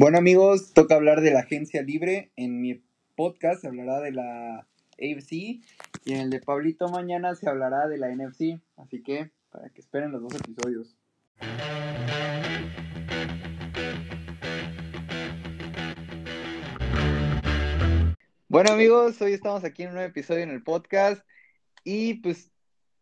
Bueno amigos, toca hablar de la agencia libre. En mi podcast se hablará de la AFC y en el de Pablito mañana se hablará de la NFC. Así que para que esperen los dos episodios. Bueno amigos, hoy estamos aquí en un nuevo episodio en el podcast y pues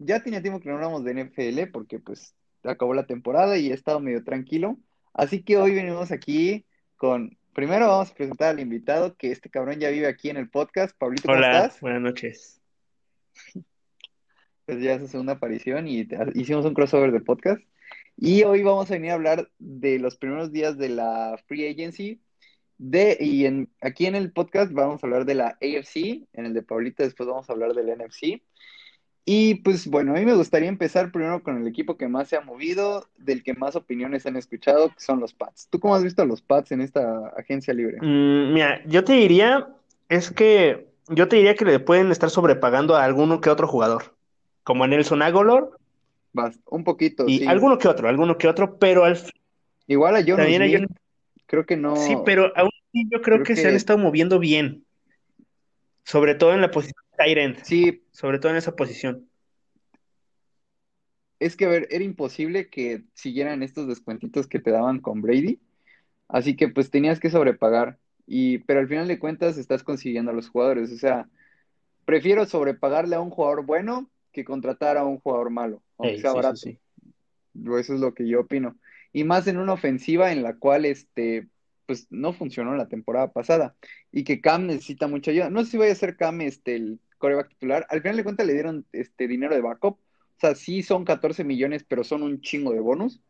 ya tenía tiempo que no hablamos de NFL porque pues acabó la temporada y he estado medio tranquilo. Así que hoy venimos aquí con, primero vamos a presentar al invitado que este cabrón ya vive aquí en el podcast. Pablito, ¿cómo Hola, estás? buenas noches. Pues ya es su segunda aparición y te- hicimos un crossover de podcast. Y hoy vamos a venir a hablar de los primeros días de la Free Agency. De, y en, aquí en el podcast vamos a hablar de la AFC, en el de Pablito después vamos a hablar del NFC. Y pues bueno, a mí me gustaría empezar primero con el equipo que más se ha movido, del que más opiniones han escuchado, que son los Pats. ¿Tú cómo has visto a los Pats en esta agencia libre? Mm, mira, yo te diría, es que yo te diría que le pueden estar sobrepagando a alguno que otro jugador, como a Nelson Aguilar Vas, un poquito, y sí. alguno que otro, alguno que otro, pero al Igual a Jonas también creo que no, sí, pero aún así yo creo creo que se han estado moviendo bien, sobre todo en la posición end, sí, sobre todo en esa posición. es que a ver, era imposible que siguieran estos descuentitos que te daban con Brady, así que pues tenías que sobrepagar. Y, pero al final de cuentas estás consiguiendo a los jugadores. O sea, prefiero sobrepagarle a un jugador bueno que contratar a un jugador malo, aunque sea sí, sí, barato. sí. Eso es lo que yo opino. Y más en una ofensiva en la cual este, pues no funcionó la temporada pasada. Y que Cam necesita mucha ayuda. No sé si vaya a ser Cam este, el coreback titular. Al final de cuentas le dieron este dinero de backup. O sea, sí son 14 millones, pero son un chingo de bonus.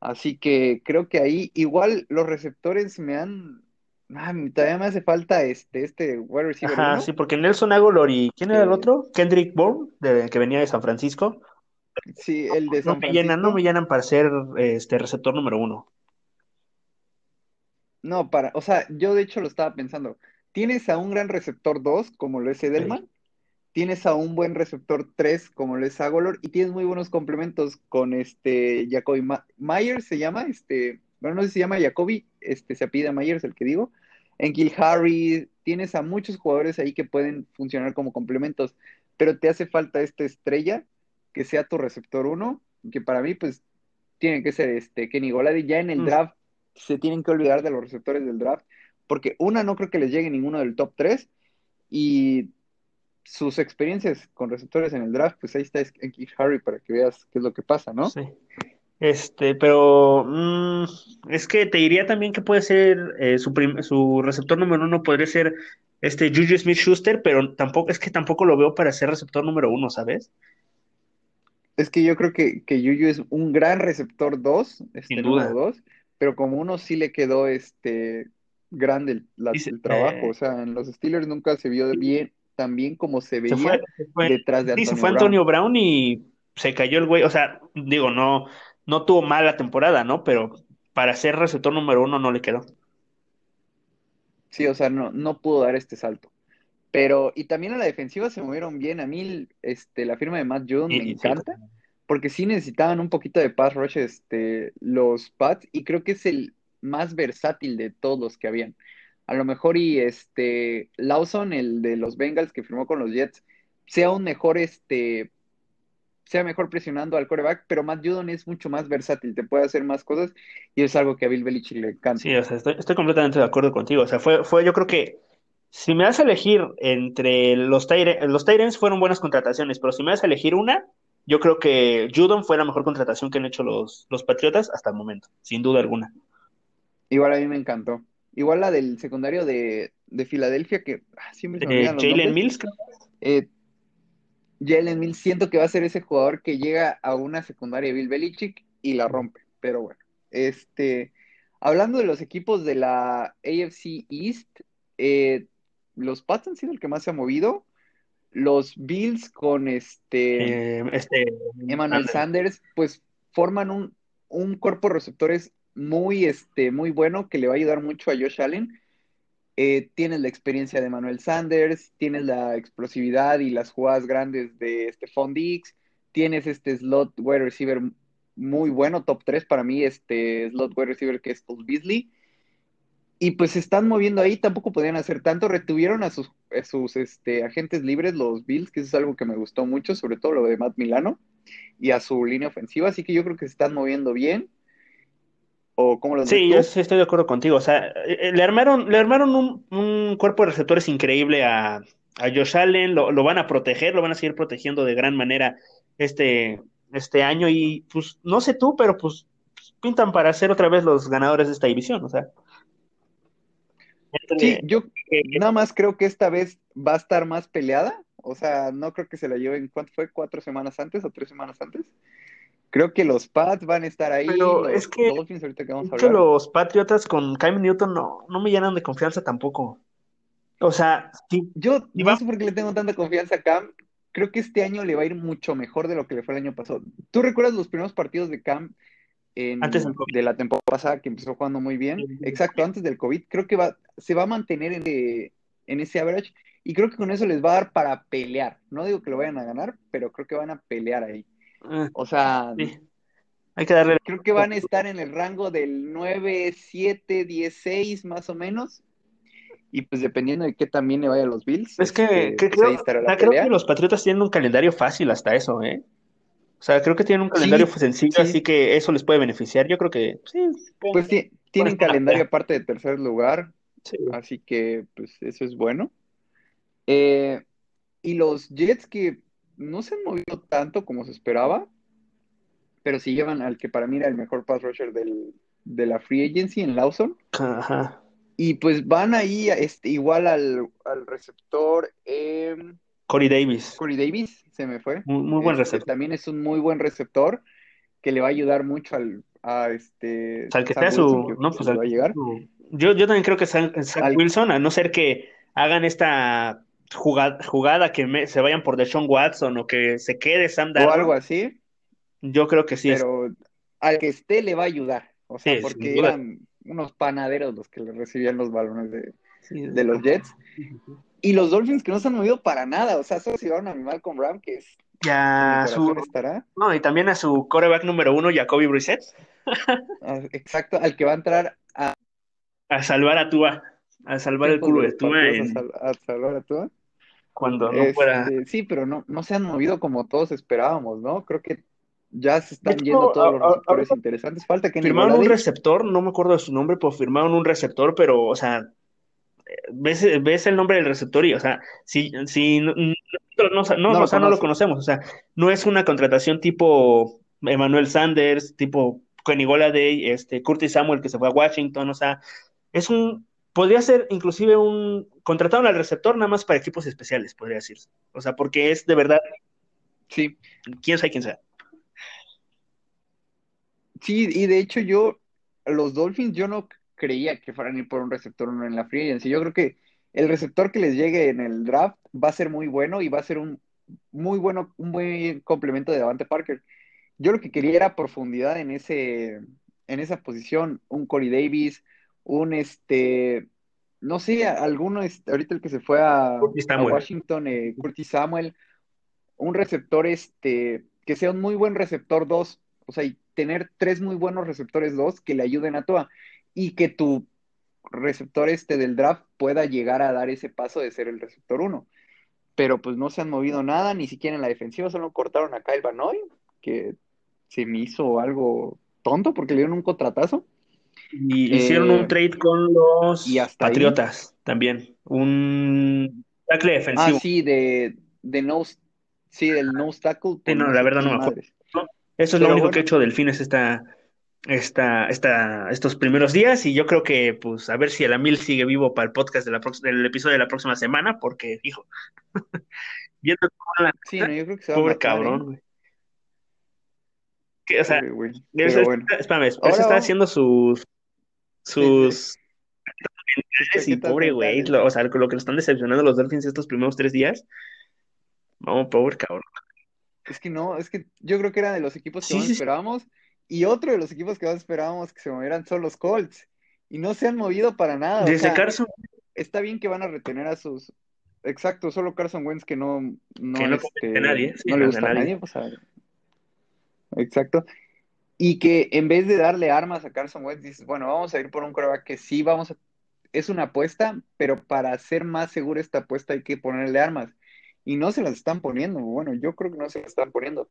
Así que creo que ahí igual los receptores me han. Ah, todavía me hace falta este, este wide receiver Ajá, uno. sí, porque Nelson Aguilar y ¿quién era el otro? Kendrick Bourne, de- que venía de San Francisco. sí, el de No San me llenan, no me Francisco. llenan para ser este receptor número uno. No, para, o sea, yo de hecho lo estaba pensando. Tienes a un gran receptor 2, como lo es. Edelman, tienes a un buen receptor 3, como lo es Agolor, y tienes muy buenos complementos con este Jacoby Ma- Myers, se llama, este, bueno, no sé si se llama Jacoby, este, se apellida Myers, el que digo, en Kill Harry, tienes a muchos jugadores ahí que pueden funcionar como complementos, pero te hace falta esta estrella que sea tu receptor 1, que para mí, pues, tiene que ser este Kenny Golady. Ya en el Mm. draft se tienen que olvidar de los receptores del draft, porque una, no creo que les llegue ninguno del top 3, y sus experiencias con receptores en el draft, pues ahí está en Harry para que veas qué es lo que pasa, ¿no? Sí. Este, pero mm, es que te diría también que puede ser eh, su, su receptor número uno podría ser este Juju Smith-Schuster, pero tampoco es que tampoco lo veo para ser receptor número uno, ¿sabes? Es que yo creo que, que Yuyu es un gran receptor 2, este Sin número. 2, pero como uno sí le quedó este grande el, la- Dice, el trabajo, eh, o sea, en los Steelers nunca se vio bien, tan bien como se se fue, veía se fue, detrás de sí, se Antonio fue. Antonio Brown y se cayó el güey, o sea, digo, no, no tuvo mala temporada, ¿no? Pero para ser receptor número uno no le quedó. Sí, o sea, no, no pudo dar este salto. Pero, y también a la defensiva se movieron bien. A mí, este, la firma de Matt Judon me sí, encanta, porque sí necesitaban un poquito de pass rush, este, los Pats, y creo que es el más versátil de todos los que habían. A lo mejor, y este, Lawson, el de los Bengals que firmó con los Jets, sea un mejor, este, sea mejor presionando al quarterback, pero Matt Judon es mucho más versátil, te puede hacer más cosas, y es algo que a Bill Belichick le encanta. Sí, o sea, estoy, estoy completamente de acuerdo contigo. O sea, fue, fue, yo creo que si me das a elegir entre los Tyrants, los Tyrants fueron buenas contrataciones, pero si me das a elegir una, yo creo que Judon fue la mejor contratación que han hecho los, los Patriotas hasta el momento, sin duda alguna. Igual a mí me encantó. Igual la del secundario de, de Filadelfia, que ah, siempre me Eh, Jalen. Mills. Eh, Jalen Mills, siento que va a ser ese jugador que llega a una secundaria de Bill Belichick y la rompe. Pero bueno, este, hablando de los equipos de la AFC East, eh, los Pats han sido el que más se ha movido. Los Bills con este Eh, este, Emmanuel Sanders. Sanders, pues forman un, un cuerpo de receptores muy, este, muy bueno que le va a ayudar mucho a Josh Allen. Eh, tienes la experiencia de Emmanuel Sanders, tienes la explosividad y las jugadas grandes de Stephon tienes este slot wide receiver muy bueno, top 3 para mí, este slot wide receiver que es Cole Beasley. Y pues se están moviendo ahí, tampoco podían hacer tanto. Retuvieron a sus, sus este, agentes libres, los Bills, que eso es algo que me gustó mucho, sobre todo lo de Matt Milano, y a su línea ofensiva. Así que yo creo que se están moviendo bien. ¿O cómo lo Sí, yo sí estoy de acuerdo contigo. O sea, eh, eh, le armaron, le armaron un, un cuerpo de receptores increíble a, a Josh Allen, lo, lo van a proteger, lo van a seguir protegiendo de gran manera este, este año. Y pues no sé tú, pero pues pintan para ser otra vez los ganadores de esta división. O sea. Sí, yo nada más creo que esta vez va a estar más peleada. O sea, no creo que se la lleven, ¿cuánto fue? ¿Cuatro semanas antes o tres semanas antes? Creo que los Pats van a estar ahí. Pero los es que, Dolphins, ahorita que vamos a es que hablar. los Patriotas con Cam Newton no, no me llenan de confianza tampoco. O sea, Yo y no sé por qué le tengo tanta confianza a Cam. Creo que este año le va a ir mucho mejor de lo que le fue el año pasado. ¿Tú recuerdas los primeros partidos de Cam en- Antes del COVID. de la temporada pasada que empezó jugando muy bien? Exacto, antes del COVID. Creo que va, se va a mantener en, eh, en ese average y creo que con eso les va a dar para pelear. No digo que lo vayan a ganar, pero creo que van a pelear ahí. Eh, O sea, sí. Hay que darle. creo que van a estar en el rango del 9, 7, 10, 6 más o menos. Y pues dependiendo de qué también le vaya a los Bills, Es que, este, que pues creo, que los Patriotas tienen un calendario fácil hasta eso, ¿eh? O sea, creo que tienen un calendario Sí, sencillo, sí. así que eso les puede beneficiar. Yo creo que sí. Pues ti- tienen calendario aparte de tercer lugar, sí. así que pues eso es bueno. Eh, y los Jets que no se han movido tanto como se esperaba, pero sí llevan al que para mí era el mejor pass rusher del, de la free agency en Lawson. Ajá. Y pues van ahí este, igual al, al receptor eh, Corey Davis, Corey Davis, se me fue. muy, muy buen Este, receptor. también es un muy buen receptor que le va a ayudar mucho al, a este O sea, al que Sam sea Wilson, su. que No, pues, al va a llegar. Yo, yo también creo que Zach Al- Wilson, a no ser que hagan esta jugada, jugada que me- se vayan por Deshaun Watson o que se quede Sam o algo así, yo creo que sí es. pero al que esté le va a ayudar. O sea, Sí, porque eran unos panaderos los que le recibían los balones de, sí, de los Jets. Y los Dolphins que no se han movido para nada. O sea, solo se llevaron a mi Malcolm Brown, que es, Ya su, estará. no, y también a su coreback número uno, Jacoby Brissett, Ah, Exacto, al que va a entrar a a salvar a Tua, a salvar el culo de de Tua a, sal- a salvar a Tua. Cuando no fuera. Este, sí, pero no, no se han movido como todos esperábamos, ¿no? Creo que ya se están hecho, yendo todos los a- a- receptores interesantes. Falta que Firmaron un receptor, no me acuerdo de su nombre, pero firmaron un receptor, pero, o sea, ves, ves el nombre del receptor y, o sea, si, si no, no, no, o sea, no lo conocemos, o sea, no es una contratación tipo Emmanuel Sanders, tipo Kenny Golladay, este, Curtis Samuel que se fue a Washington, o sea, es un, podría ser inclusive un, contrataron al receptor nada más para equipos especiales, podría decirse, o sea, porque es de verdad, Sí, quién sabe quién sea. sí, y de hecho yo, los Dolphins, yo no creía que fueran a ir por un receptor uno en la free agency. Yo creo que el receptor que les llegue en el draft va a ser muy bueno y va a ser un muy bueno, un buen complemento de Davante Parker. Yo lo que quería era profundidad en ese, en esa posición, un Corey Davis, un este, no sé, alguno, este, ahorita el que se fue a. Washington, eh, Curtis Samuel, un receptor este, que sea un muy buen receptor 2, o sea, y tener tres muy buenos receptores 2 que le ayuden a Tua y que tu receptor este del draft pueda llegar a dar ese paso de ser el receptor 1. Pero pues no se han movido nada, ni siquiera en la defensiva, solo cortaron a Kyle Van Noy, que se me hizo algo tonto porque le dieron un contratazo. Y Eh, hicieron un trade con los y hasta ahí. Patriotas también. Un tackle Ah, defensivo. sí, de, de no, sí, del no tackle. Sí, no, la verdad no me acuerdo. Eso es lo único bueno. que ha hecho Delfines esta, esta, esta, estos primeros días. Y yo creo que, pues, a ver si el Amil sigue vivo para el podcast de la del episodio de la próxima semana, porque, hijo, viendo la- Sí, no, yo creo que se va a pobre matar, cabrón, ¿eh? Que, o sea, ser- bueno. espérame, Ahora está vamos- haciendo sus, sus Sí, chaquetas pobre güey, o sea, lo que lo están decepcionando los Dolphins estos primeros tres días. No, pobre cabrón. Es que no, es que yo creo que era de los equipos que Sí, más esperábamos. Y otro de los equipos que más esperábamos que se movieran son los Colts. Y no se han movido para nada. O Desde sea, Carson, está bien que van a retener a sus. Exacto, solo Carson Wentz que no, no, Que no este, a nadie, no le a gusta a nadie. nadie. o sea, exacto. Y que en vez de darle armas a Carson Wentz, dices, bueno, vamos a ir por un coreback que sí vamos a es una apuesta, pero para hacer más segura esta apuesta hay que ponerle armas. Y no se las están poniendo. Bueno, yo creo que no se las están poniendo.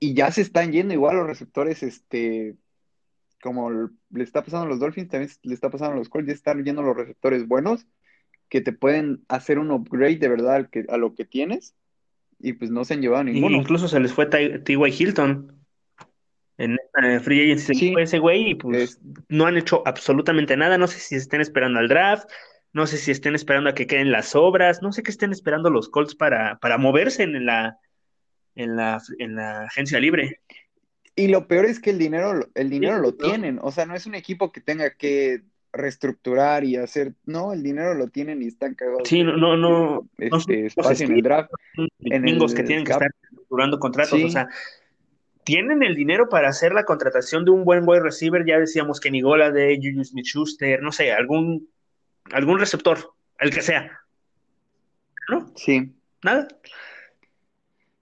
Y ya se están yendo igual los receptores, este, como le está pasando a los Dolphins, también le está pasando a los Colts, ya están yendo los receptores buenos que te pueden hacer un upgrade de verdad a lo que tienes y pues no se han llevado ninguno. incluso se les fue T.Y. Hilton. En, Free Agency ese güey y pues no han hecho absolutamente nada. No sé si estén esperando al draft, no sé si estén esperando a que queden las obras, no sé qué estén esperando los Colts para, para moverse en la, en, la, en la agencia libre. Y lo peor es que el dinero, el dinero lo tienen. O sea, no es un equipo que tenga que reestructurar y hacer, no, el dinero lo tienen y están cagados. Sí, no, no, no, este, espacio en el draft. En el que tienen que estar estructurando contratos, o sea, tienen el dinero para hacer la contratación de un buen wide receiver, ya decíamos que Nigola de Julius Smith Schuster, no sé, algún, algún receptor, el que sea. ¿No? Sí. Nada.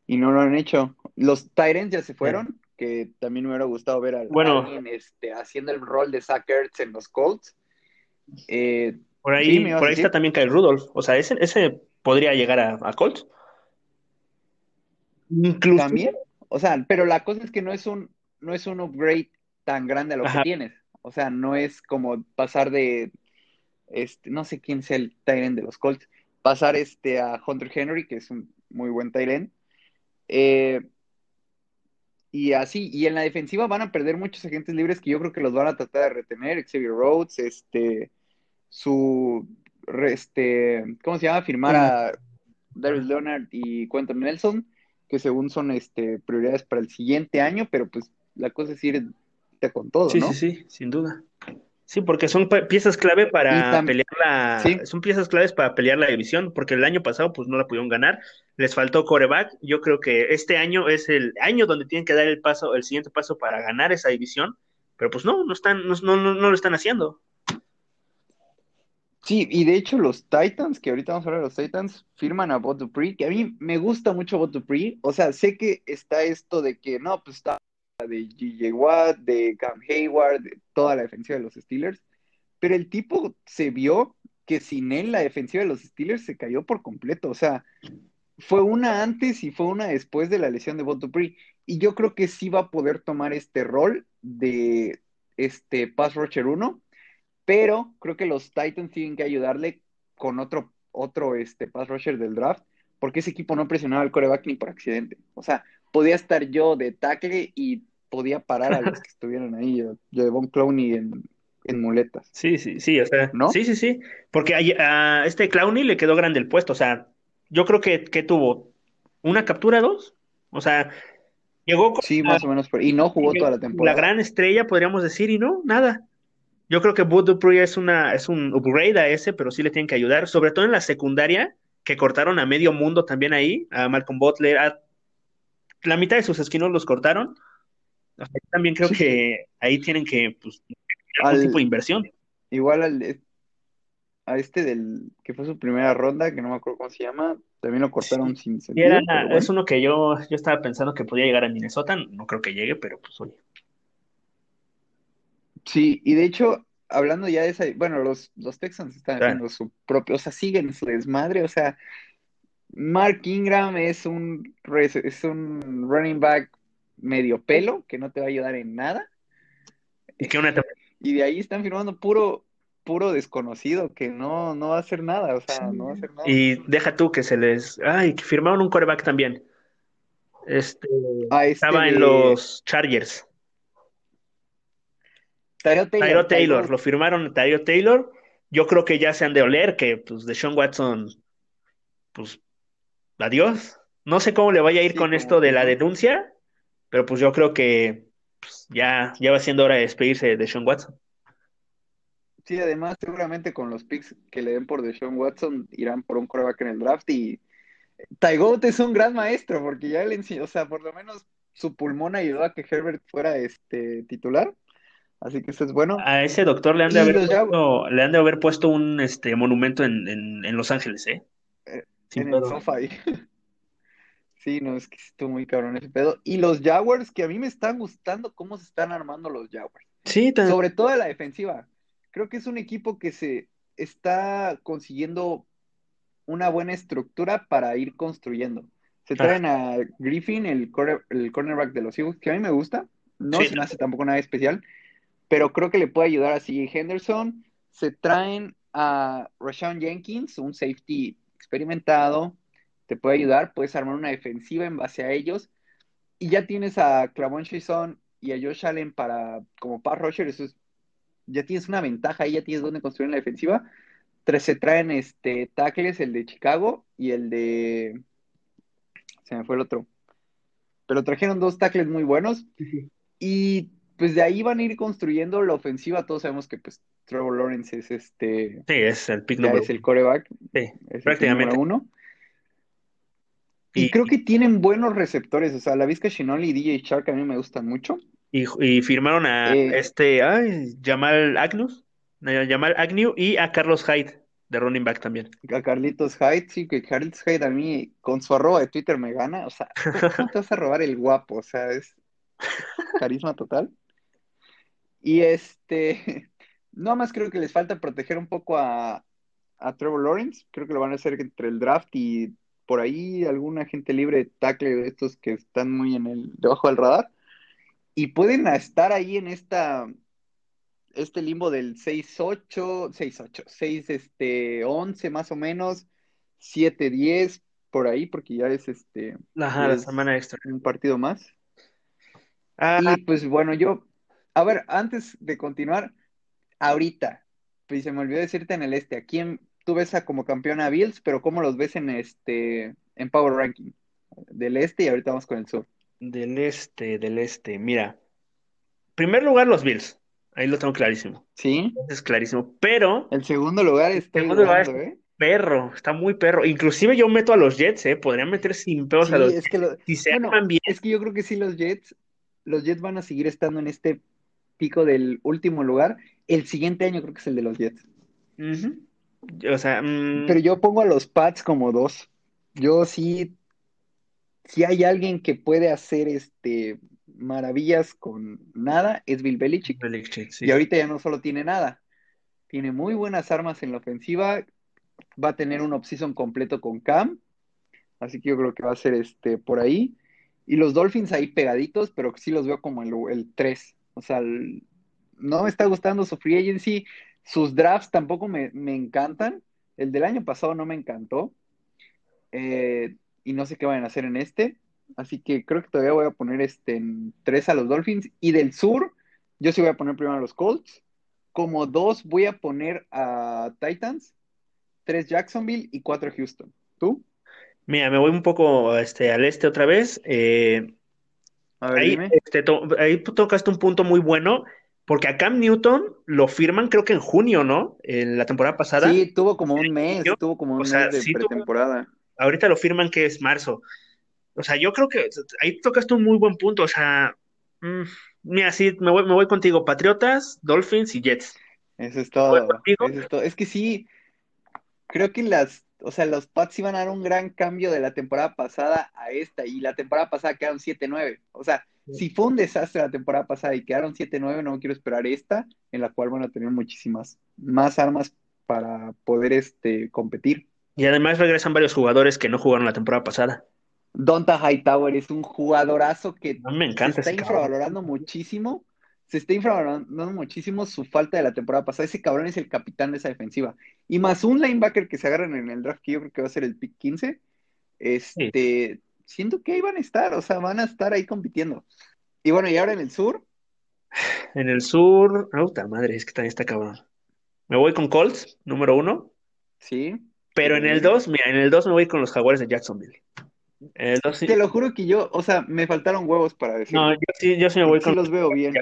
Y no lo han hecho. Los Tyrants ya se fueron que también me hubiera gustado ver a alguien este, haciendo el rol de Zach Ertz en los Colts. Eh, por ahí, por ahí está también Kyle Rudolph. O sea, ese, ese podría llegar a, a Colts. Incluso. También. O sea, pero la cosa es que no es un, no es un upgrade tan grande a lo que tienes. O sea, no es como pasar de este, no sé quién sea el Tyrant de los Colts, pasar este a Hunter Henry, que es un muy buen Tyrant. Eh, y así, y en la defensiva van a perder muchos agentes libres que yo creo que los van a tratar de retener. Xavier Rhodes, este, su, este, ¿cómo se llama? Firmar a Darius Leonard y Quentin Nelson, que según son este, prioridades para el siguiente año, pero pues la cosa es ir con todo, sí, ¿no? Sí, sí, sin duda. Sí, porque son piezas clave para pelear la, son piezas claves para pelear la división, porque el año pasado pues no la pudieron ganar, les faltó coreback, yo creo que este año es el año donde tienen que dar el paso, el siguiente paso para ganar esa división, pero pues no, no están, no, no, no lo están haciendo. Sí, y de hecho los Titans, que ahorita vamos a hablar de los Titans, firman a Bot Dupree, que a mí me gusta mucho Bot Dupree, o sea, sé que está esto de que no, pues está de G.J. Watt, de Cam Hayward, de toda la defensiva de los Steelers, pero el tipo se vio que sin él la defensiva de los Steelers se cayó por completo, o sea, fue una antes y fue una después de la lesión de Bob y yo creo que sí va a poder tomar este rol de este pass rusher 1, pero creo que los Titans tienen que ayudarle con otro, otro este, pass rusher del draft, porque ese equipo no presionaba al coreback ni por accidente. O sea, podía estar yo de tackle y podía parar a los que estuvieran ahí, de Von Clowney en, en muletas. Sí, sí, sí, o sea, ¿no? Sí, sí, sí, porque a, este Clowney le quedó grande el puesto, o sea, yo creo que, que tuvo una captura, dos, o sea, llegó con Sí, más o menos, y no jugó toda la temporada. La gran estrella, podríamos decir, y no, nada. Yo creo que Bud Dupree es, una, es un upgrade a ese, pero sí le tienen que ayudar, sobre todo en la secundaria, que cortaron a medio mundo también ahí, a Malcolm Butler, a la mitad de sus esquinos los cortaron, también creo que ahí tienen que, pues, algún tipo de inversión. Igual al, a este del que fue su primera ronda, que no me acuerdo cómo se llama, también lo cortaron sin sentido. Es uno que yo, yo estaba pensando que podía llegar a Minnesota, no creo que llegue, pero pues oye. Sí, y de hecho, hablando ya de esa, bueno, los, los Texans están haciendo su propio, o sea, siguen su desmadre, o sea, Mark Ingram es un, es un running back medio pelo, que no te va a ayudar en nada. Y, que una... y de ahí están firmando puro, puro desconocido, que no, no va a hacer nada, o sea, no va a hacer nada. Y deja tú que se les... Ay, que firmaron un coreback también. Este, ah, este estaba en los Chargers. Taylor. Taylor, lo firmaron Tyro Taylor. Yo creo que ya se han de oler que, pues, de Sean Watson, pues, adiós. No sé cómo le vaya a ir con esto de la denuncia, pero pues yo creo que pues, ya, ya va siendo hora de despedirse de Sean Watson. Sí, además seguramente con los picks que le den por Sean Watson irán por un coreback en el draft y Tygot es un gran maestro porque ya le enseñó, o sea, por lo menos su pulmón ayudó a que Herbert fuera este titular. Así que eso es bueno. A ese doctor le han de, haber, puesto, le han de haber puesto un este monumento en, en, Los Ángeles, ¿eh? eh en el sofá Sí, no, es que estuvo muy cabrón ese pedo. Y los Jaguars, que a mí me están gustando cómo se están armando los Jaguars. Sí, Sobre todo la defensiva. Creo que es un equipo que se está consiguiendo una buena estructura para ir construyendo. Se traen a Griffin, el, el cornerback de los Eagles, que a mí me gusta. No se me hace tampoco nada especial, pero creo que le puede ayudar a CJ Henderson. Se traen a Rashawn Jenkins, un safety experimentado. Te puede ayudar, puedes armar una defensiva en base a ellos. Y ya tienes a Clavon Chason y a Josh Allen para como pass rusher, eso es, ya tienes una ventaja ahí, ya tienes donde construir la defensiva. Tres, se traen este tackles, el de Chicago y el de se me fue el otro. Pero trajeron dos tackles muy buenos. Y pues de ahí van a ir construyendo la ofensiva. Todos sabemos que pues Trevor Lawrence es este. Sí, es el pick Es el coreback. Sí, prácticamente. uno. Y, creo que tienen buenos receptores. O sea, la Vizca Shinoli y DJ Shark a mí me gustan mucho. Y, firmaron a eh, este, ay, Jamal Agnus, Jamal Agnew y a Carlos Hyde de running back también. A Carlitos Hyde, sí, que Carlitos Hyde a mí con su arroba de Twitter me gana. O sea, ¿cómo te vas a robar el guapo? O sea, es carisma total. Y este, no más creo que les falta proteger un poco a, a Trevor Lawrence. Creo que lo van a hacer entre el draft y por ahí alguna gente libre tackle de estos que están muy en el debajo del radar. Y pueden estar ahí en esta este limbo del 6-8, 6-8, 6 este 11 más o menos, 7-10 por ahí, porque ya es este la semana extra. Un partido más. Ah. Y pues bueno, yo, a ver, antes de continuar, ahorita, pues se me olvidó decirte en el este, ¿a quién tú ves a como campeona a Bills, pero cómo los ves en este en Power Ranking? Del este y ahorita vamos con el sur. Del este, del este, mira. Primer lugar los Bills. Ahí lo tengo clarísimo. Sí. Es clarísimo. Pero. El segundo lugar está segundo lugar ¿eh? perro, está muy perro. Inclusive yo meto a los Jets, ¿eh? Podrían meter sin peos a los es que si se arman bien. Es que yo creo que sí, los Jets, los Jets van a seguir estando en este pico del último lugar. El siguiente año creo que es el de los Jets. O sea. Mm, Pero yo pongo a los Pats como dos. Yo sí. Si hay alguien que puede hacer este maravillas con nada es Bill Belichick. Y ahorita ya no solo tiene nada, tiene muy buenas armas en la ofensiva, va a tener un offseason completo con Cam, así que yo creo que va a ser este por ahí. Y los Dolphins ahí pegaditos, pero sí los veo como el, el 3. O sea, no me está gustando su free agency. Sus drafts tampoco me, encantan. El del año pasado no me encantó. Eh, y no sé qué van a hacer en este. Así que creo que todavía voy a poner este en tres a los Dolphins. Y del sur, yo sí voy a poner primero a los Colts. Como dos voy a poner a Titans, tres Jacksonville y cuatro Houston. ¿Tú? Mira, me voy un poco este, al este otra vez. Eh, ahí, este, ahí tocaste un punto muy bueno, porque a Cam Newton lo firman creo que en junio, ¿no? En la temporada pasada. Sí, tuvo como un mes, tuvo como un mes de pretemporada. ahorita lo firman que es marzo. O sea, yo creo que ahí tocaste un muy buen punto. O sea, mm, mira, sí, me voy, me voy contigo. Patriotas, Dolphins y Jets. Eso es todo. Eso es todo. Es que sí, creo que las, o sea, los Pats iban a dar un gran cambio de la temporada pasada a esta. Y la temporada pasada quedaron 7-9. O sea, si fue un desastre la temporada pasada y quedaron 7-9, no quiero esperar esta, en la cual van a tener muchísimas más armas para poder este, competir. Y además regresan varios jugadores que no jugaron la temporada pasada. Donta Hightower es un jugadorazo que me encanta se está infravalorando muchísimo. Se está infravalorando muchísimo su falta de la temporada pasada. Ese cabrón es el capitán de esa defensiva. Y más un linebacker que se agarran en el draft, que yo creo que va a ser el pick 15. Este, siento que ahí van a estar, o sea, van a estar ahí compitiendo. Y bueno, y ahora en el sur. En el sur, puta madre, es que también está cabrón. Me voy con Colts, número uno. Sí. Pero en el 2, mira, en el 2 me voy con los Jaguares de Jacksonville. Te lo juro que yo, o sea, me faltaron huevos para decir. No, yo sí, yo sí me voy con. los veo bien.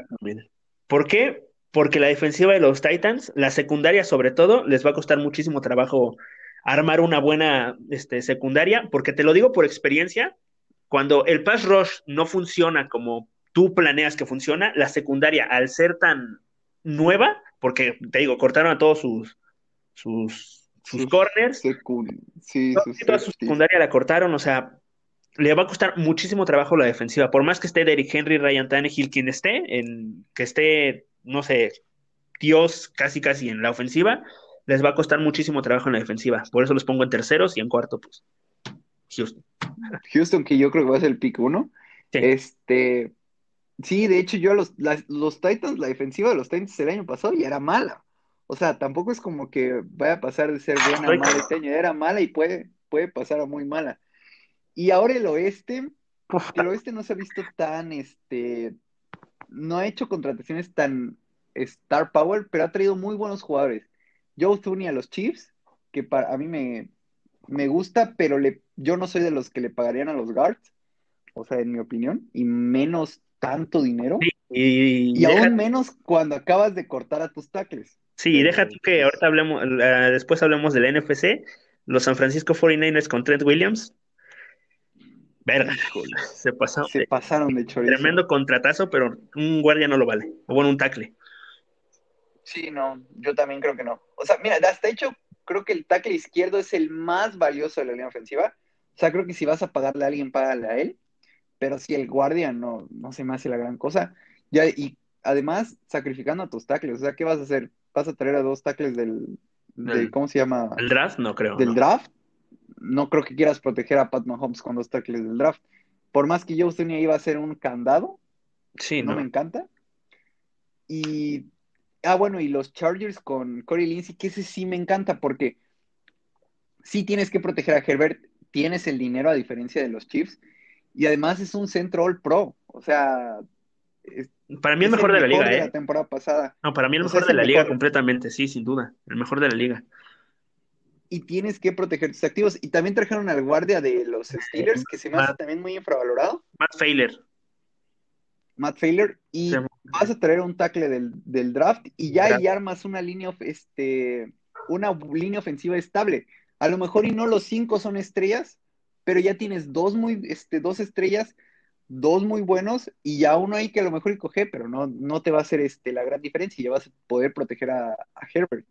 ¿Por qué? Porque la defensiva de los Titans, la secundaria sobre todo, les va a costar muchísimo trabajo armar una buena este, secundaria, porque te lo digo por experiencia, cuando el pass rush no funciona como tú planeas que funciona, la secundaria, al ser tan nueva, porque te digo, cortaron a todos sus, sus, sus, corners, sí, toda su secundaria la cortaron, o sea, le va a costar muchísimo trabajo la defensiva. Por más que esté Derrick Henry, Ryan Tannehill, quien esté, en, que esté, no sé, Dios casi casi en la ofensiva, les va a costar muchísimo trabajo en la defensiva. Por eso los pongo en terceros y en cuarto, pues. Houston. Houston, que yo creo que va a ser el pick uno. Sí. Este, sí, de hecho, yo los, las- los Titans, la defensiva de los Titans el año pasado ya era mala. O sea, tampoco es como que vaya a pasar de ser buena a mala este año. Era mala y puede, puede pasar a muy mala. Y ahora el oeste, el oeste no se ha visto tan, este, no ha hecho contrataciones tan star power, pero ha traído muy buenos jugadores. Joe Thuney a los Chiefs, que para, a mí me, me gusta, pero le, yo no soy de los que le pagarían a los guards, o sea, en mi opinión, y menos tanto dinero, sí, y, y deja- aún menos cuando acabas de cortar a tus tackles. sí, y deja tú que ahorita hablemos, eh, después hablemos del NFC, los San Francisco 49ers con Trent Williams. Verga, se pasó. se pasaron de chorizo. Tremendo contratazo, pero un guardia no lo vale. O bueno, un tackle. Sí, no, yo también creo que no. O sea, mira, hasta hecho, creo que el tackle izquierdo es el más valioso de la línea ofensiva. O sea, creo que si vas a pagarle a alguien, págale a él. Pero si el guardia no, no se me hace la gran cosa. Ya, y además, sacrificando a tus tackles. O sea, ¿qué vas a hacer? ¿Vas a traer a dos tackles del, del- Del- ¿cómo se llama? El draft no creo. Del ¿no? draft. No creo que quieras proteger a Pat Mahomes con dos tackles del draft. Por más que Joe iba a ser un candado, Sí, no no. me encanta. Y, ah, bueno, y los Chargers con Corey Lindsey, que ese sí me encanta porque sí tienes que proteger a Herbert, tienes el dinero a diferencia de los Chiefs, y además es un centro all pro, o sea, es, Para mí el es mejor de la liga, de ¿eh? la temporada pasada. No, para mí el O sea, mejor de el la liga mejor. completamente, sí, sin duda. El mejor de la liga. Y tienes que proteger tus activos. Y también trajeron al guardia de los Steelers, que se me hace Matt- también muy infravalorado, Matt Failer. Matt Failer, y Sí. vas a traer un tackle del, del draft y ya ahí armas una línea, of- este, una línea ofensiva estable. A lo mejor y no los cinco son estrellas, pero ya tienes dos muy, este, dos estrellas, dos muy buenos y ya uno ahí que a lo mejor y coge, pero no, no te va a hacer este, la gran diferencia y ya vas a poder proteger a, a Herbert.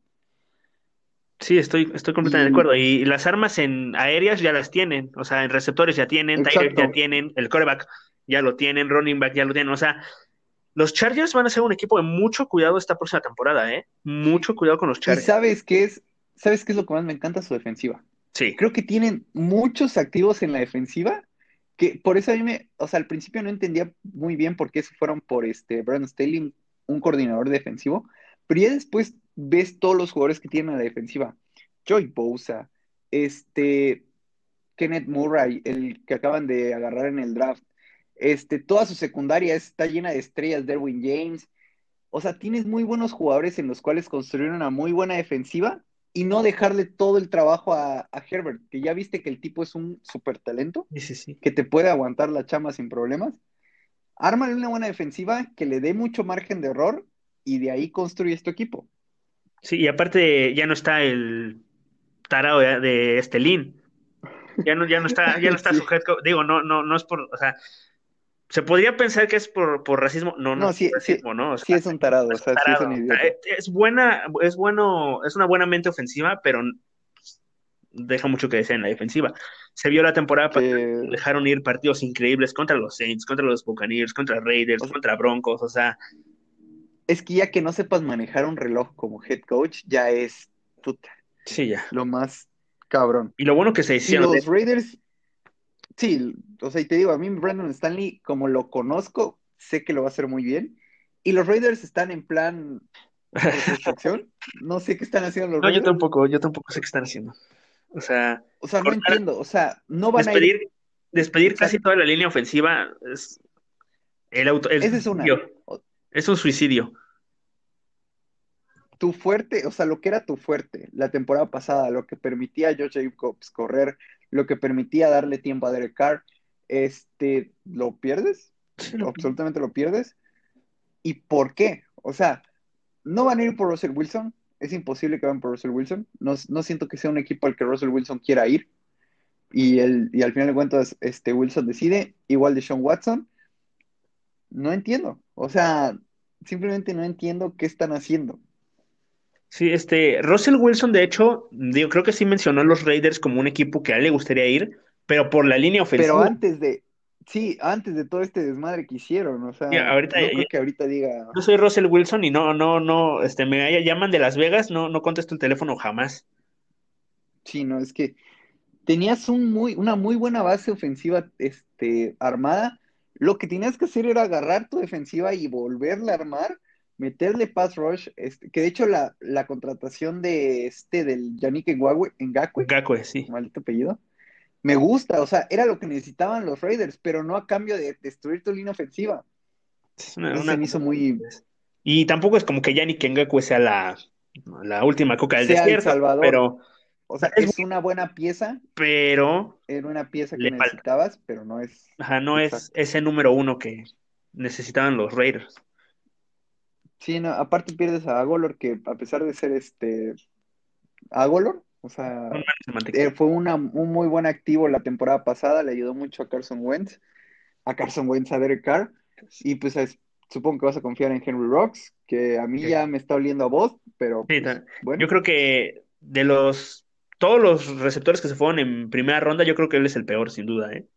Sí, estoy, estoy completamente Y- de acuerdo. Y las armas en aéreas ya las tienen. O sea, en receptores ya tienen, ya tienen, el quarterback ya lo tienen, running back ya lo tienen. O sea, los Chargers van a ser un equipo de mucho cuidado esta próxima temporada, ¿eh? Mucho cuidado con los Y Chargers. sabes qué es, sabes qué es lo que más me encanta su defensiva. Sí, creo que tienen muchos activos en la defensiva, que por eso a mí me, o sea, al principio no entendía muy bien por qué se fueron por este Brandon Staley, un coordinador defensivo, pero ya después ves todos los jugadores que tienen en la defensiva. Joy Bosa, este, Kenneth Murray, el que acaban de agarrar en el draft, este, toda su secundaria está llena de estrellas, Derwin James, o sea, tienes muy buenos jugadores en los cuales construir una muy buena defensiva y no dejarle todo el trabajo a, a Herbert, que ya viste que el tipo es un súper talento, sí, sí, sí. que te puede aguantar la chamba sin problemas. Ármale una buena defensiva que le dé mucho margen de error y de ahí construye este equipo. Sí, y aparte ya no está el tarado de, Estelín. Ya no, ya no está, ya no está Sí. su head coach. Digo, no, no, no es por, o sea, se podría pensar que es por, por racismo. No, no, No, es sí, por racismo, ¿no? O Sí es un tarado, o sea, sí es un idiota. sea, es buena, es bueno, es una buena mente ofensiva, pero deja mucho que desear en la defensiva. Se vio la temporada Que- dejaron ir partidos increíbles contra los Saints, contra los Buccaneers, contra Raiders, O sea- contra Broncos, o sea, es que ya que no sepas manejar un reloj como head coach, ya es puta, sí, ya. lo más cabrón. Y lo bueno que se hicieron. los Raiders, sí, o sea, y te digo, a mí Brandon Stanley, como lo conozco, sé que lo va a hacer muy bien. Y los Raiders están en plan reconstrucción. No sé qué están haciendo los No, yo Raiders. tampoco, yo tampoco sé qué están haciendo. O sea, O sea, no entiendo. O sea, no van a ir. despedir, despedir casi toda la línea ofensiva es el auto, el Esa es una. suicidio. Es un suicidio. Tu fuerte, o sea, lo que era tu fuerte la temporada pasada, lo que permitía a Josh Jacobs correr, lo que permitía darle tiempo a Derek Carr, este, ¿lo pierdes? absolutamente lo pierdes. ¿Y por qué? O sea, no van a ir por Russell Wilson. Es imposible que vayan por Russell Wilson. No, no siento que sea un equipo al que Russell Wilson quiera ir. Y, el, y al final de cuentas, este, Wilson decide, igual de Sean Watson. No entiendo. O sea, simplemente no entiendo qué están haciendo. Sí, este, Russell Wilson, de hecho, digo, creo que sí mencionó a los Raiders como un equipo que a él le gustaría ir, pero por la línea Pero ofensiva. antes de, Sí, antes de todo este desmadre que hicieron, o sea, Sí, ahorita no creo que ahorita diga, Yo soy Russell Wilson y no, no, no, este, me llaman de Las Vegas, no, no contesto el teléfono jamás. sí, no, es que tenías un muy, una muy buena base ofensiva, este, armada. Lo que tenías que hacer era agarrar tu defensiva y volverla a armar, meterle pass rush, este, que de hecho la, la contratación de este, del Yannick Ngakwe, Ngakwe, sí. maldito apellido, me gusta, o sea, era lo que necesitaban los Raiders, pero no a cambio de destruir tu línea ofensiva. Es una- una- se me hizo muy, Y tampoco es como que Yannick Ngakwe sea la, la última coca del desierto, salvador. pero, o sea, Es es una buena pieza, pero, era una pieza que falta. necesitabas, pero no es, ajá, no es ese número uno que necesitaban los Raiders. Sí, no, aparte pierdes a Agolor, que a pesar de ser este Agolor, o sea, eh, fue una, un muy buen activo la temporada pasada, le ayudó mucho a Carson Wentz, a Carson Wentz, a Derek Carr, y pues es- supongo que vas a confiar en Henry Rocks, que a mí Sí. ya me está oliendo a vos, pero Sí, pues, bueno, Yo creo que de los todos los receptores que se fueron en primera ronda, yo creo que él es el peor, sin duda, ¿eh?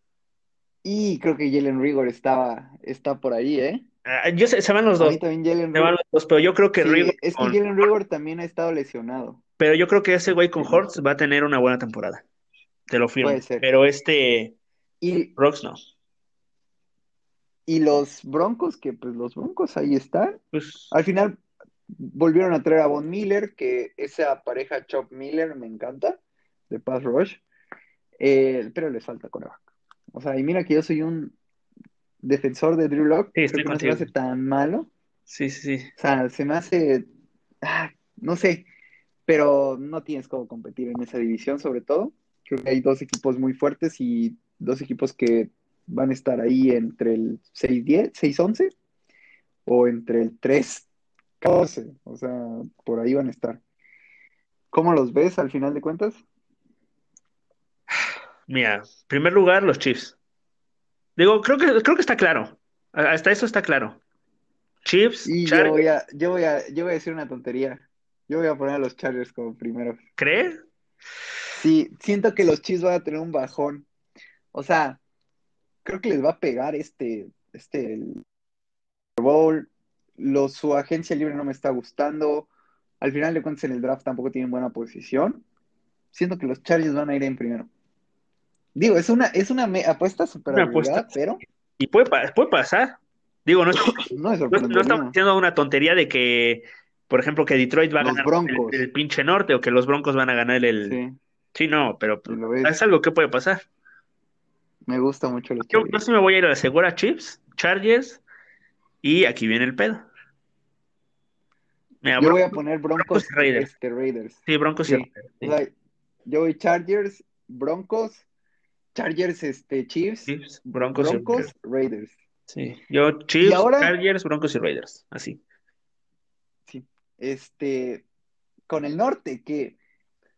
y creo que Jalen Rigor estaba, está por ahí, ¿eh? Ah, yo sé, se van los dos, también Jalen se van los dos, pero yo creo que sí, Rigor es que con- Jalen Rigor también ha estado lesionado. pero yo creo que ese güey con. Hortz va a tener una buena temporada. Te lo firmo. Puede ser. Pero este Y, Rocks no. y los Broncos, que pues los Broncos ahí están. Pues Al final volvieron a traer a Von Miller, que esa pareja Chop Miller me encanta, de Pass Rush, Eh, pero les falta coreback. O sea, y mira que yo soy un defensor de Drew Lock, Sí, estoy creo que no se me hace tan malo. sí, sí, sí. O sea, se me hace, ah, no sé, pero no tienes cómo competir en esa división, sobre todo. Creo que hay dos equipos muy fuertes y dos equipos que van a estar ahí entre el 6-10, 6-11 o entre el 3-14. O sea, por ahí van a estar. ¿Cómo los ves al final de cuentas? Mira, en primer lugar, los Chiefs. Digo, creo que, creo que está claro. Hasta eso está claro. Chiefs, Y yo voy a, yo voy a, yo voy a decir una tontería. Yo voy a poner a los Chargers como primeros. ¿cree? Sí, siento que los Chiefs van a tener un bajón. O sea, creo que les va a pegar este, este el Bowl. Su agencia libre no me está gustando. Al final de cuentas en el draft tampoco tienen buena posición. Siento que los Chargers van a ir en primero. Digo, es una, es una me- apuesta súper apuesta. pero Y puede, puede pasar. Digo, no, no es no, no estamos diciendo una tontería de que, por ejemplo, que Detroit va a Los ganar el, el pinche norte o que los Broncos van a ganar el... Sí, Sí, no, pero es algo que puede pasar. me gusta mucho los Yo, yo sí me voy a ir a la segura Chiefs, Chargers y aquí viene el pedo. Mira, Yo voy a poner Broncos, Broncos y Raiders. este, Raiders. sí, Broncos y Sí. Raiders, sí. O sea, yo voy Chargers, Broncos, Chargers, este, Chiefs, Chiefs, Broncos, y Raiders. Raiders. Sí, yo Chiefs, Y ahora- Chargers, Broncos y Raiders, así. Sí. Este, con el norte, que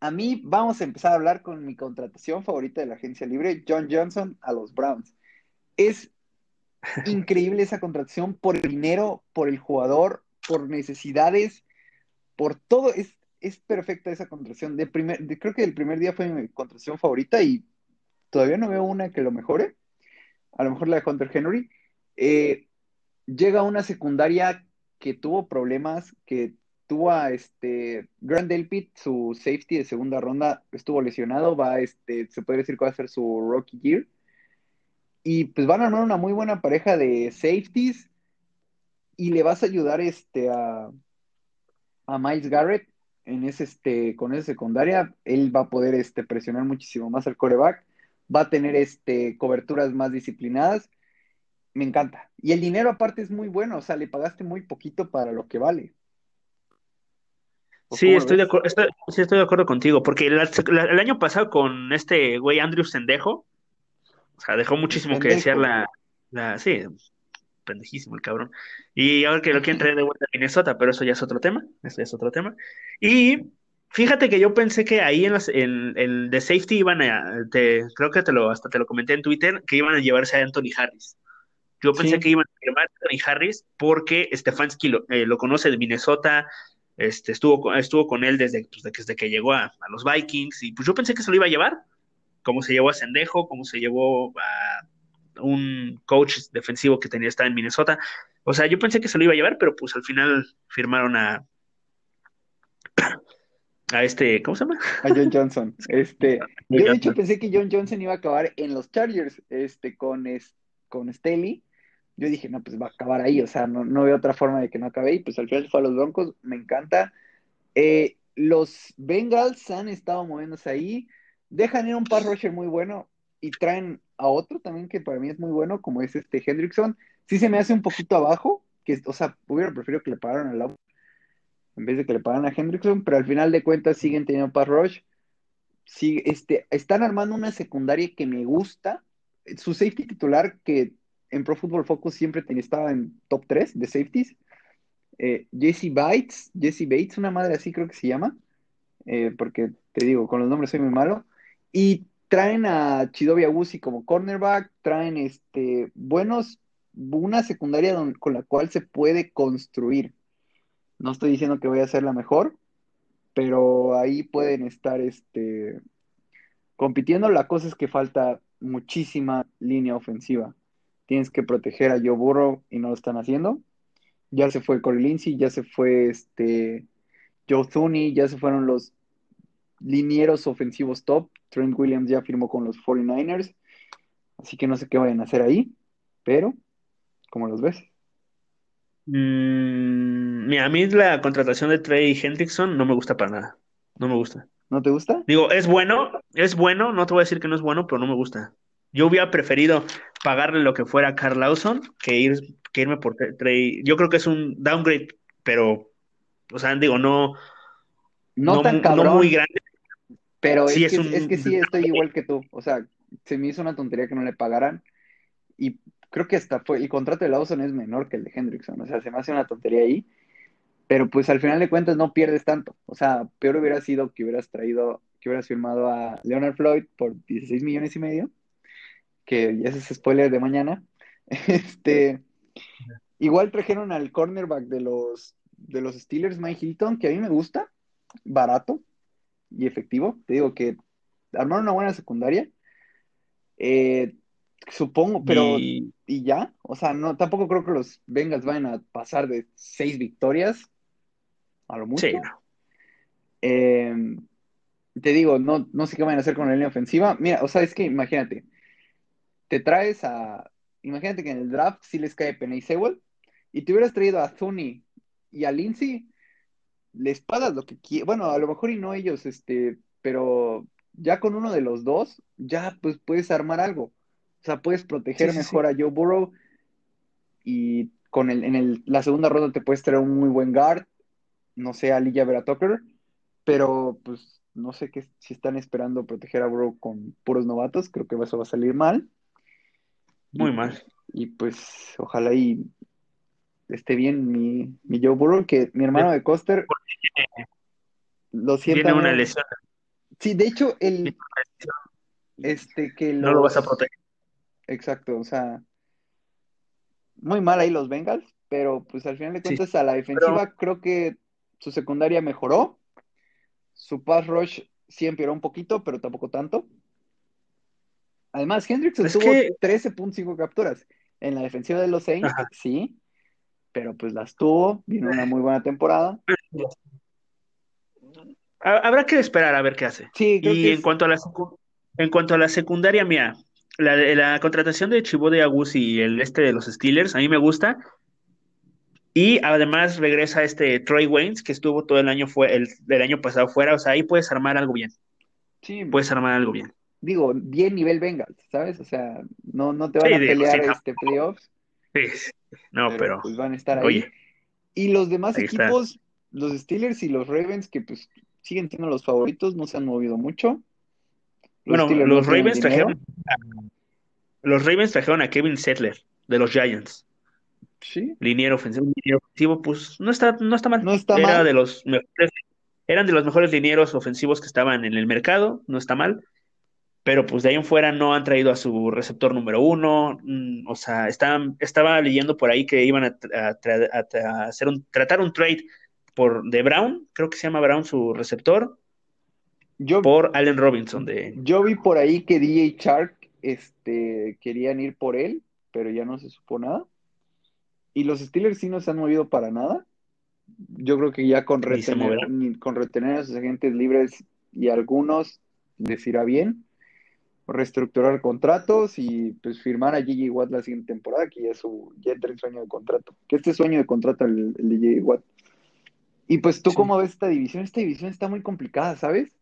a mí vamos a empezar a hablar con mi contratación favorita de la agencia libre, John Johnson a los Browns. Es increíble esa contratación por el dinero, por el jugador, por necesidades, por todo. Es, es perfecta esa contratación. De primer, creo que el primer día fue mi contratación favorita y todavía no veo una que lo mejore. A lo mejor la de Hunter Henry. Eh, llega a una secundaria que tuvo problemas, que tuvo a este Grant Delpit, su safety de segunda ronda, estuvo lesionado, va este, se puede decir que va a ser su rookie year. Y pues van a armar una muy buena pareja de safeties y le vas a ayudar este a, a Miles Garrett en ese este con esa secundaria, él va a poder este presionar muchísimo más al coreback, va a tener este coberturas más disciplinadas. Me encanta. Y el dinero aparte es muy bueno, o sea, le pagaste muy poquito para lo que vale. ¿O Sí, estoy de estoy, sí estoy de acuerdo contigo, porque la- la- el año pasado con este güey Andrew Sendejo, o sea, dejó muchísimo que desear la, la, sí, pendejísimo el cabrón. Y ahora que lo quieren traer de vuelta a Minnesota, pero eso ya es otro tema, eso ya es otro tema. Y fíjate que yo pensé que ahí en, las, en el de safety iban a, te- creo que te lo, hasta te lo comenté en Twitter, que iban a llevarse a Anthony Harris. Yo pensé Sí. que iban a firmar a Anthony Harris porque Stefanski lo, eh, lo conoce de Minnesota, este, estuvo, con- estuvo con él desde, pues, desde que llegó a, a los Vikings, y pues yo pensé que se lo iba a llevar, como se llevó a Sendejo, como se llevó a un coach defensivo que tenía estar en Minnesota. O sea, yo pensé que se lo iba a llevar, pero pues al final firmaron a a este, ¿cómo se llama? A John Johnson. Este, yo de hecho pensé que John Johnson iba a acabar en los Chargers, este, con, con Staley. Yo dije, no, pues va a acabar ahí, o sea, no, no veo otra forma de que no acabe y pues al final fue a los Broncos, me encanta. Eh, los Bengals han estado moviéndose ahí, dejan ir un par rusher muy bueno y traen a otro también que para mí es muy bueno, como es este Hendrickson. Sí se me hace un poquito abajo, que, o sea, hubiera preferido que le pagaran al lado en vez de que le pagaran a Hendrickson, pero al final de cuentas siguen teniendo pass rush. Sí, este, están armando una secundaria que me gusta. Su safety titular, que en Pro Football Focus siempre tenía, estaba en top 3 de safeties. Eh, Jesse Bates, Jesse Bates, una madre así creo que se llama, eh, porque te digo, con los nombres soy muy malo. Y traen a Chidobe Agusi como cornerback, traen este, buenos, una secundaria con la cual se puede construir. No estoy diciendo que vaya a ser la mejor, pero ahí pueden estar este, compitiendo. La cosa es que falta muchísima línea ofensiva. Tienes que proteger a Joe Burrow y no lo están haciendo. Ya se fue Corey Lindsey, ya se fue este Joe Thuney, ya se fueron los linieros ofensivos top. Trent Williams ya firmó con los 49ers. Así que no sé qué vayan a hacer ahí, pero ¿cómo los ves? Mm, a mí la contratación de Trey Hendrickson no me gusta para nada. No me gusta. ¿No te gusta? Digo, es bueno, es bueno, no te voy a decir que no es bueno, pero no me gusta. Yo hubiera preferido pagarle lo que fuera a Carl Lawson que, ir, que irme por Trey. Yo creo que es un downgrade, pero, o sea, digo, no. No, tan cabrón. muy grande. Pero es, que, es que sí, estoy igual que tú. O sea, se me hizo una tontería que no le pagaran. Y creo que hasta fue, el contrato de Lawson es menor que el de Hendrickson, o sea, se me hace una tontería ahí, pero pues al final de cuentas no pierdes tanto, o sea, peor hubiera sido que hubieras traído, que hubieras firmado a Leonard Floyd por 16 millones y medio, que ya es spoiler de mañana, este, igual trajeron al cornerback de los, de los Steelers, Mike Hilton, que a mí me gusta, barato y efectivo, te digo que armaron una buena secundaria, eh, Supongo, pero y... ya, o sea, no, tampoco creo que los Bengals vayan a pasar de seis victorias a lo mucho. Sí, em, te digo, no, no sé qué van a hacer con la línea ofensiva. Mira, o sea, es que imagínate, te traes a, imagínate que en el draft sí les cae Penny Sewell y te hubieras traído a Zuni y a Lindsay, les pagas lo que quieras, bueno, a lo mejor y no ellos, este, pero ya con uno de los dos, ya pues puedes armar algo. O sea, puedes proteger mejor a Joe Burrow y con el, en el, la segunda ronda te puedes traer un muy buen guard, no sé, a Lilla Vera pero pues no sé qué, si están esperando proteger a Burrow con puros novatos, creo que eso va a salir mal. Muy mal. Y pues ojalá y esté bien mi, mi Joe Burrow, que mi hermano de Coster lo. Tiene una lesión. Sí, de hecho, el este que no lo vas a proteger. Exacto, o sea, muy mal ahí los Bengals, pero pues al final de cuentas a la defensiva creo que su secundaria mejoró, su pass rush sí empeoró un poquito, pero tampoco tanto. Además, Hendricks tuvo 13.5 capturas en la defensiva de los Saints, sí, pero pues las tuvo, vino una muy buena temporada. Habrá que esperar a ver qué hace. Sí, y en cuanto a la en cuanto a la secundaria mía, la, la contratación de Chivo de Agus y el este de los Steelers, a mí me gusta. Y además regresa este Troy Waynes, que estuvo todo el año fue el, año pasado fuera. O sea, ahí puedes armar algo bien. Sí. Puedes armar algo bien. Digo, bien nivel Bengals, ¿sabes? O sea, no, no te van a pelear este playoffs. Sí, no, pero, Pues van a estar ahí. y los demás equipos, los Steelers y los Ravens, que pues siguen siendo los favoritos, no se han movido mucho bueno, los Ravens trajeron a, los Ravens trajeron a Kevin Settler de los Giants. Sí. Liniero ofensivo, liniero ofensivo, pues no está, no está mal. No está Era mal. de los mejores, eran de los mejores linieros ofensivos que estaban en el mercado, no está mal. Pero pues de ahí en fuera no han traído a su receptor número uno. Mm, o sea, estaban, estaba leyendo por ahí que iban a, hacer un, tratar un trade por de Brown, creo que se llama Brown su receptor, por Allen Robinson. De... Yo vi por ahí que DJ Shark este, querían ir por él, pero ya no se supo nada. Y los Steelers sí no se han movido para nada. Yo creo que ya con retener, con retener a sus agentes libres y algunos les irá bien. Reestructurar contratos y pues firmar a Gigi Watt la siguiente temporada, que ya su, ya entra en sueño de contrato. Que este es sueño de contrato el, el de Gigi Watt. Y pues tú Sí. cómo ves esta división? Esta división está muy complicada, ¿sabes?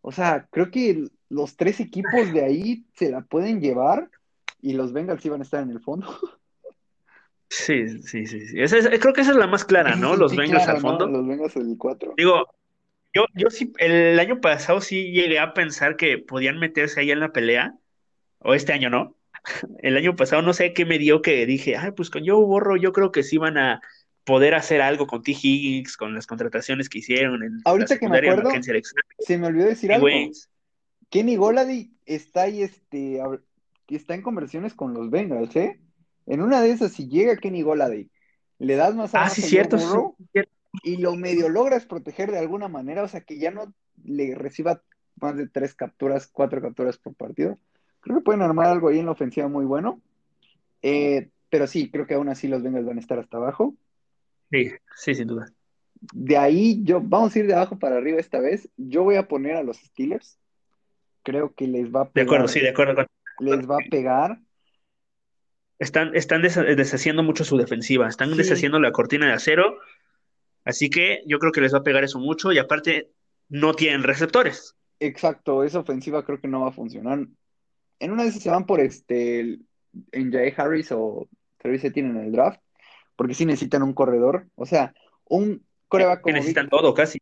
O sea, creo que los tres equipos de ahí se la pueden llevar y los Bengals sí van a estar en el fondo. Sí, sí, sí. sí. Esa es- creo que esa es la más clara, ¿no? Los Bengals claro, al ¿no? fondo. Los Bengals el 4. Digo, yo, yo sí, el año pasado sí llegué a pensar que podían meterse ahí en la pelea, o este año no. El año pasado no sé qué me dio que dije, ay, pues con Joe Borro yo creo que sí van a poder hacer algo con T. Higgins, con las contrataciones que hicieron en la Ahorita que me acuerdo. Se me olvidó decir Y, algo. güey, Kenny Golady está ahí, este, está en conversaciones con los Bengals, ¿eh? En una de esas, si llega Kenny Golady, le das más Ah, sí, cierto, sí, Burrow cierto. Y lo medio logras proteger de alguna manera, o sea, que ya no le reciba más de tres capturas, cuatro capturas por partido. Creo que pueden armar algo ahí en la ofensiva muy bueno. Eh, pero sí, creo que aún así los Bengals van a estar hasta abajo. Sí, sí, sin duda. De ahí, yo, vamos a ir de abajo para arriba esta vez. Yo voy a poner a los Steelers. Creo que les va a De acuerdo, pegar, sí, de acuerdo. con- les va a pegar. Están, están desha- deshaciendo mucho su defensiva, están Sí. deshaciendo la cortina de acero, así que yo creo que les va a pegar eso mucho y aparte no tienen receptores. Exacto, esa ofensiva creo que no va a funcionar. En una de esas se van por este en Jae Harris o Travis Etienne en el draft, porque sí necesitan un corredor. O sea, un coreback Que como necesitan Vic todo casi.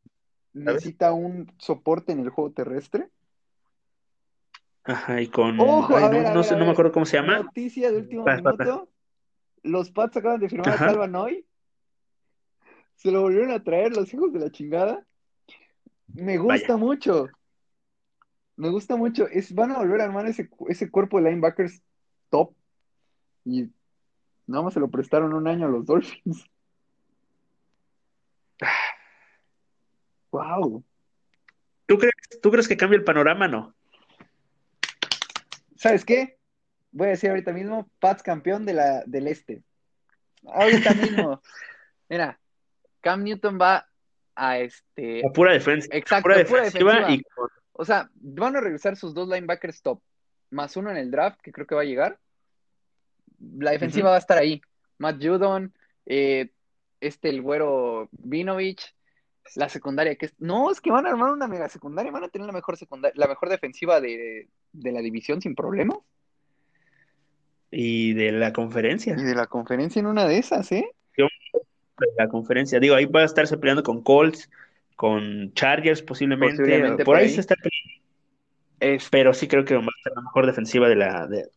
necesita un soporte en el juego terrestre. Ajá, y con... Ojo, ay, a no, ver, a no sé, a no me acuerdo cómo se llama. Noticia de último minuto. Los Pats acaban de firmar a Ajá. Calvin hoy. Se lo volvieron a traer los hijos de la chingada. Me gusta Vaya. mucho. Me gusta mucho. Es, van a volver a armar ese, ese cuerpo de linebackers top. Y nada más se lo prestaron un año a los Dolphins. Wow. ¿Tú crees, tú crees que cambia el panorama? No. ¿Sabes qué? Voy a decir ahorita mismo, Pats campeón de la, del este. Ahorita mismo. Mira, Cam Newton va a este. A pura defensa. Exacto, pura pura defensiva y O sea, van a regresar sus dos linebackers top, más uno en el draft, que creo que va a llegar. La defensiva va a estar ahí. Matt Judon, eh, este, el güero Vinovich, la secundaria que es. No, es que van a armar una mega secundaria, van a tener la mejor secundaria, la mejor defensiva de, de la división sin problemas. y de la conferencia. Y de la conferencia en una de esas, ¿eh? De la conferencia. Digo, ahí va a estarse peleando con Colts, con Chargers posiblemente. Posiblemente por por ahí ahí. se está peleando. Es, Pero sí creo que va a ser la mejor defensiva de la. de-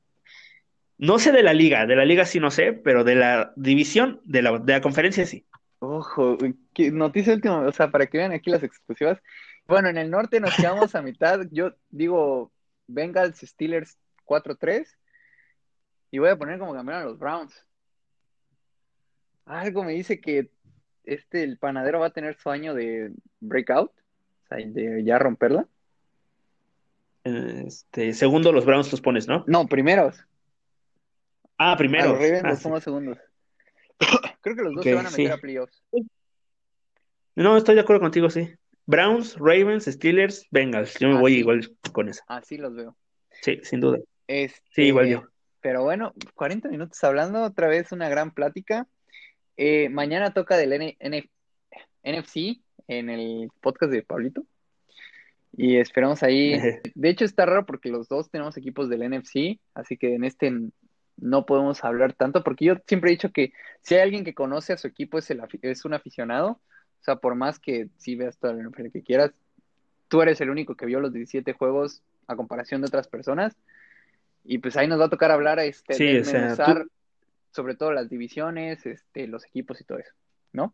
No sé de la liga, de la liga sí no sé, pero de la división, de la, de la conferencia sí. ojo, noticia última, o sea, para que vean aquí las exclusivas. Bueno, en el norte nos quedamos a mitad. Yo digo Bengals, Steelers 4-3. Y voy a poner como campeón a los Browns. Algo me dice que este, el panadero va a tener su año de breakout. O sea, de ya romperla. Este, segundo, los Browns los pones, ¿no? No, primeros. Ah, A primero. los Ravens Ah, los sí. segundos. Creo que los dos se van a meter sí. a playoffs. No, estoy de acuerdo contigo, sí. Browns, Ravens, Steelers, Bengals. Yo me Ah, voy sí. igual con eso. Así los veo. Sí, sin duda. Este, Sí, igual yo. Pero bueno, 40 minutos hablando, otra vez una gran plática. Eh, mañana toca del N- N- NFC en el podcast de Pablito. Y esperamos ahí. De hecho, está raro porque los dos tenemos equipos del NFC, así que en este no podemos hablar tanto, porque yo siempre he dicho que si hay alguien que conoce a su equipo es, el, afi- es un aficionado. O sea, por más que sí veas todo el NFL que quieras, tú eres el único que vio los 17 juegos a comparación de otras personas. Y pues ahí nos va a tocar hablar, este, Sí, o sea, tú- sobre todo las divisiones, este, los equipos y todo eso, ¿no?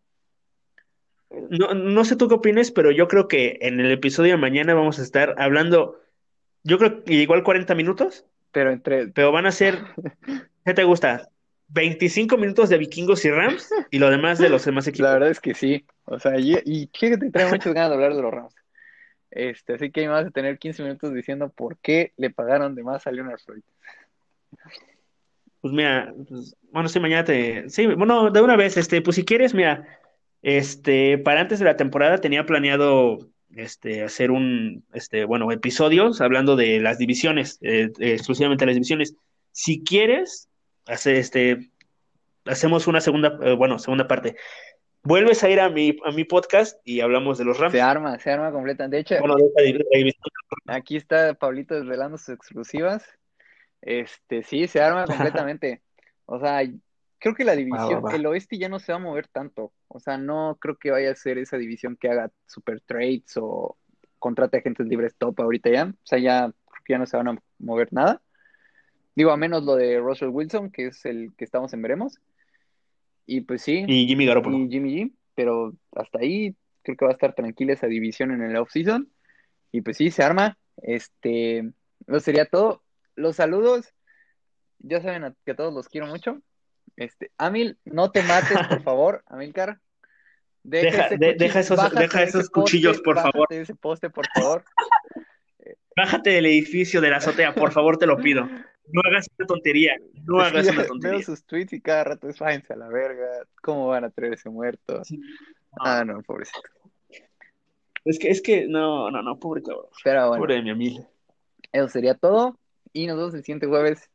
No, no sé tú qué opines, pero yo creo que en el episodio de mañana vamos a estar hablando, yo creo que igual 40 minutos, Pero entre, pero van a ser, ¿qué te gusta? 25 minutos de vikingos y Rams y lo demás de los demás equipos. la verdad es que sí. O sea, y, y fíjate, traigo muchas ganas de hablar de los Rams. Este, así que ahí vas a tener 15 minutos diciendo por qué le pagaron de más a Leonard Floyd. Pues mira, pues, bueno, sí, mañana te. Sí, bueno, de una vez, este, pues si quieres, mira, este, para antes de la temporada tenía planeado este, hacer un, este, bueno, episodios hablando de las divisiones, eh, exclusivamente las divisiones. Si quieres, hace, este, hacemos una segunda, eh, bueno, segunda parte. Vuelves a ir a mi, a mi podcast y hablamos de los Rams. Se arma, se arma completa. De hecho, Bueno, de esta división. aquí está Pablito desvelando sus exclusivas. Este, sí, se arma completamente. O sea, creo que la división, va, va. el oeste ya no se va a mover tanto. O sea, no creo que vaya a ser esa división que haga super trades o contrate agentes libres top ahorita ya. O sea, ya creo que ya no se van a mover nada. Digo, a menos lo de Russell Wilson, que es el que estamos en veremos. Y pues sí, Y Jimmy Garoppolo. y Jimmy G, pero hasta ahí creo que va a estar tranquila esa división en el off-season. Y pues sí, se arma. Este, eso sería todo. Los saludos, ya saben a- que a todos los quiero mucho. Este, Amil, no te mates, por favor, Amilcar. Deja- de- deja esos- deja poste, cuchillos, por favor. ese poste, por favor. Bájate del edificio de la azotea, por favor, te lo pido. No hagas una tontería. No Es hagas una Veo tontería. sus tweets y cada rato es váyanse a la verga. ¿Cómo van a traer ese muerto? Sí. Ah, no, pobrecito. Es que, es que, no, no, no, pobre cabrón. Pero bueno. Pobre de mi amiga. Eso sería todo. Y nos vemos el siguiente jueves.